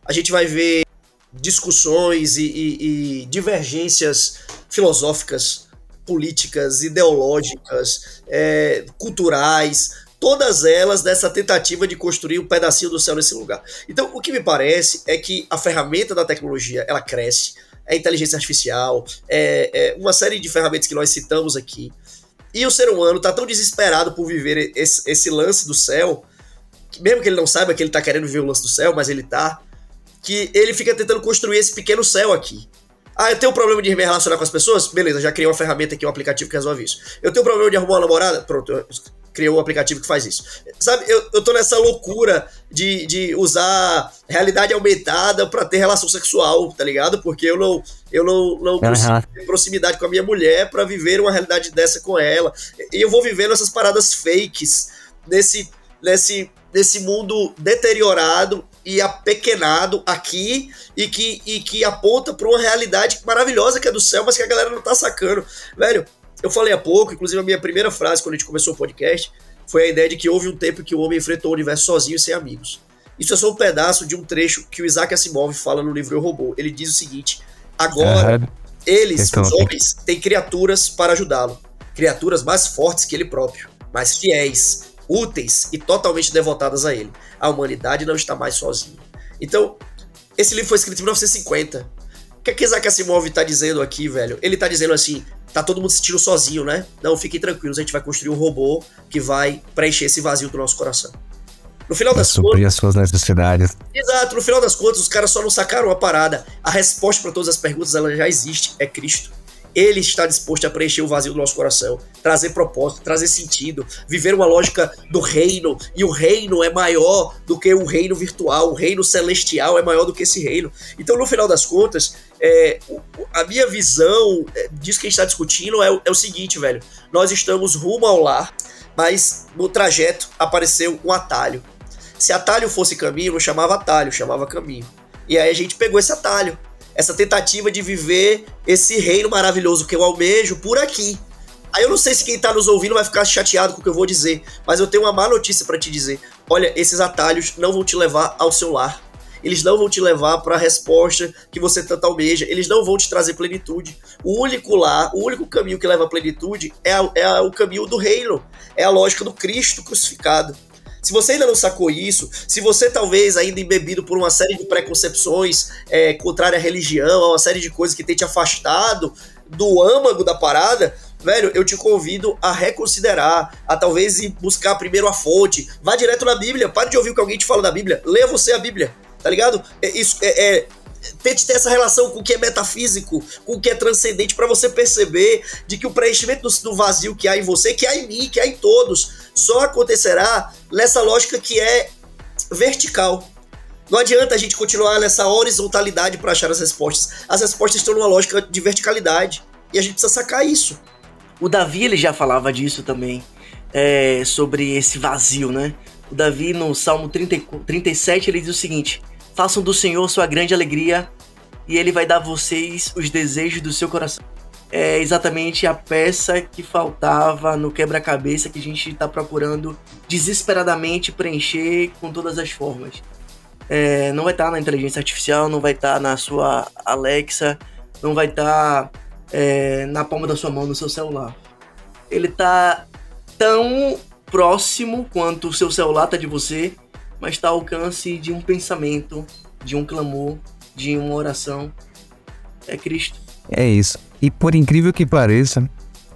A gente vai ver discussões e, e, e divergências filosóficas, políticas, ideológicas, é, culturais, todas elas dessa tentativa de construir um pedacinho do céu nesse lugar. Então, o que me parece é que a ferramenta da tecnologia ela cresce, é inteligência artificial, é, é uma série de ferramentas que nós citamos aqui. E o ser humano está tão desesperado por viver esse, esse, lance do céu, que mesmo que ele não saiba que ele está querendo viver o lance do céu, mas ele está, que ele fica tentando construir esse pequeno céu aqui. Ah, eu tenho um problema de me relacionar com as pessoas? Beleza, já criei uma ferramenta aqui, um aplicativo que resolve isso. Eu tenho um problema de arrumar uma namorada? Pronto, criou um aplicativo que faz isso. Sabe, eu, eu tô nessa loucura de, de usar realidade aumentada para ter relação sexual, tá ligado? Porque eu não, eu não, não consigo ter proximidade com a minha mulher para viver uma realidade dessa com ela. E eu vou vivendo essas paradas fakes nesse, nesse, nesse mundo deteriorado e apequenado aqui e que, e que aponta para uma realidade maravilhosa que é do céu, mas que a galera não tá sacando. Velho, eu falei há pouco, inclusive a minha primeira frase quando a gente começou o podcast foi a ideia de que houve um tempo que o homem enfrentou o universo sozinho e sem amigos. Isso é só um pedaço de um trecho que o Isaac Asimov fala no livro Eu Robô. Ele diz o seguinte: agora, eles, os homens, têm criaturas para ajudá-lo. criaturas mais fortes que ele próprio, mais fiéis, úteis e totalmente devotadas a ele. A humanidade não está mais sozinha. Então, esse livro foi escrito em 1950. O que, é que Isaac Asimov está dizendo aqui, velho? Ele está dizendo assim: tá todo mundo se sentindo sozinho, né? Não, fiquem tranquilos, a gente vai construir um robô que vai preencher esse vazio do nosso coração. No final das suprir contas. as suas necessidades. Exato, no final das contas, os caras só não sacaram a parada. A resposta para todas as perguntas ela já existe: é Cristo. Ele está disposto a preencher o vazio do nosso coração, trazer propósito, trazer sentido, viver uma lógica do reino. E o reino é maior do que o reino virtual, o reino celestial é maior do que esse reino. Então, no final das contas, é, a minha visão é, disso que a gente está discutindo é, é o seguinte, velho. Nós estamos rumo ao lar, mas no trajeto apareceu um atalho. Se atalho fosse caminho, não chamava atalho, chamava caminho. E aí a gente pegou esse atalho essa tentativa de viver esse reino maravilhoso que eu almejo por aqui. Aí eu não sei se quem tá nos ouvindo vai ficar chateado com o que eu vou dizer, mas eu tenho uma má notícia para te dizer. Olha, esses atalhos não vão te levar ao seu lar. Eles não vão te levar para a resposta que você tanto almeja. Eles não vão te trazer plenitude. O único lar, o único caminho que leva à plenitude é, a, é a, o caminho do reino. É a lógica do Cristo crucificado. Se você ainda não sacou isso, se você talvez ainda embebido por uma série de preconcepções é, contrárias à religião, uma série de coisas que tem te afastado do âmago da parada, velho, eu te convido a reconsiderar, a talvez ir buscar primeiro a fonte. Vá direto na Bíblia, pare de ouvir o que alguém te fala da Bíblia, leia você a Bíblia, tá ligado? É, isso é, é tente ter essa relação com o que é metafísico, com o que é transcendente, para você perceber de que o preenchimento do, vazio que há em você, que há em mim, que há em todos, só acontecerá nessa lógica que é vertical. Não adianta a gente continuar nessa horizontalidade para achar as respostas. As respostas estão numa lógica de verticalidade. E a gente precisa sacar isso. O Davi ele já falava disso também, é, sobre esse vazio, né? O Davi no Salmo 30, 37 ele diz o seguinte: Façam do Senhor sua grande alegria e ele vai dar a vocês os desejos do seu coração. É exatamente a peça que faltava no quebra-cabeça que a gente está procurando desesperadamente preencher com todas as formas. É, não vai estar tá na inteligência artificial, não vai estar tá na sua Alexa, não vai estar tá, é, na palma da sua mão no seu celular. Ele está tão próximo quanto o seu celular está de você mas está ao alcance de um pensamento, de um clamor, de uma oração. É Cristo. É isso. E por incrível que pareça,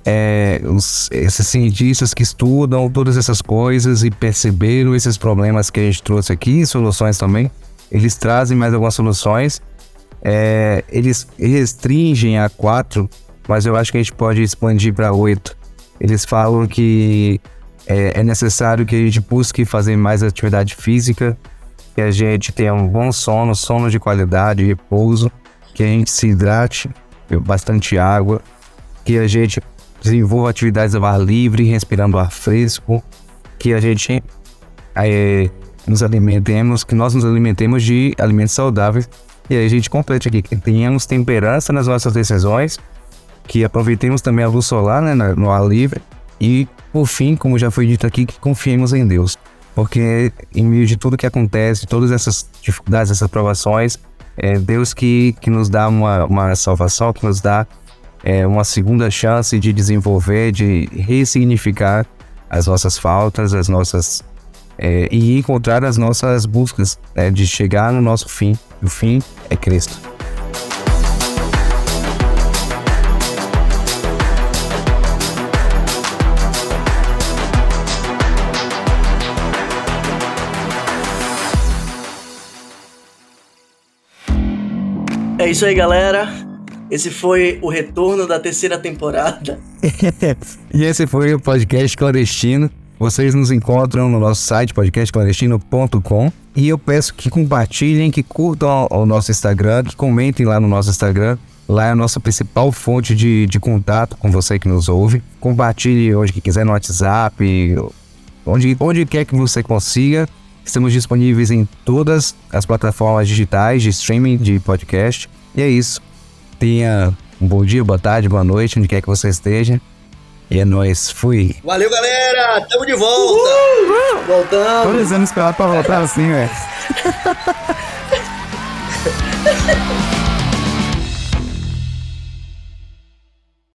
é, os, esses cientistas que estudam todas essas coisas e perceberam esses problemas que a gente trouxe aqui, soluções também, eles trazem mais algumas soluções. É, eles restringem a quatro, mas eu acho que a gente pode expandir para oito. Eles falam que é, é necessário que a gente busque fazer mais atividade física, que a gente tenha um bom sono, sono de qualidade, repouso, que a gente se hidrate, bastante água, que a gente desenvolva atividades ao ar livre, respirando ar fresco, que a gente é, nos alimentemos, que nós nos alimentemos de alimentos saudáveis. E aí a gente complete aqui, que tenhamos temperança nas nossas decisões, que aproveitemos também a luz solar né, no ar livre e por fim, como já foi dito aqui, que confiemos em Deus. Porque em meio de tudo que acontece, todas essas dificuldades, essas provações, é Deus que, que nos dá uma, uma salvação, que nos dá é, uma segunda chance de desenvolver, de ressignificar as nossas faltas, as nossas. É, e encontrar as nossas buscas, né, de chegar no nosso fim. O fim é Cristo. É isso aí, galera. Esse foi o retorno da terceira temporada. e esse foi o podcast clandestino. Vocês nos encontram no nosso site podcastclandestino.com e eu peço que compartilhem, que curtam o nosso Instagram, que comentem lá no nosso Instagram. Lá é a nossa principal fonte de, de contato com você que nos ouve. Compartilhe onde que quiser no WhatsApp, onde, onde quer que você consiga. Estamos disponíveis em todas as plataformas digitais de streaming de podcast. E é isso. Tenha um bom dia, boa tarde, boa noite, onde quer que você esteja. E é nóis, fui. Valeu, galera! Tamo de volta! Uhul! Voltamos! Tô dizendo esperado pra voltar assim, velho.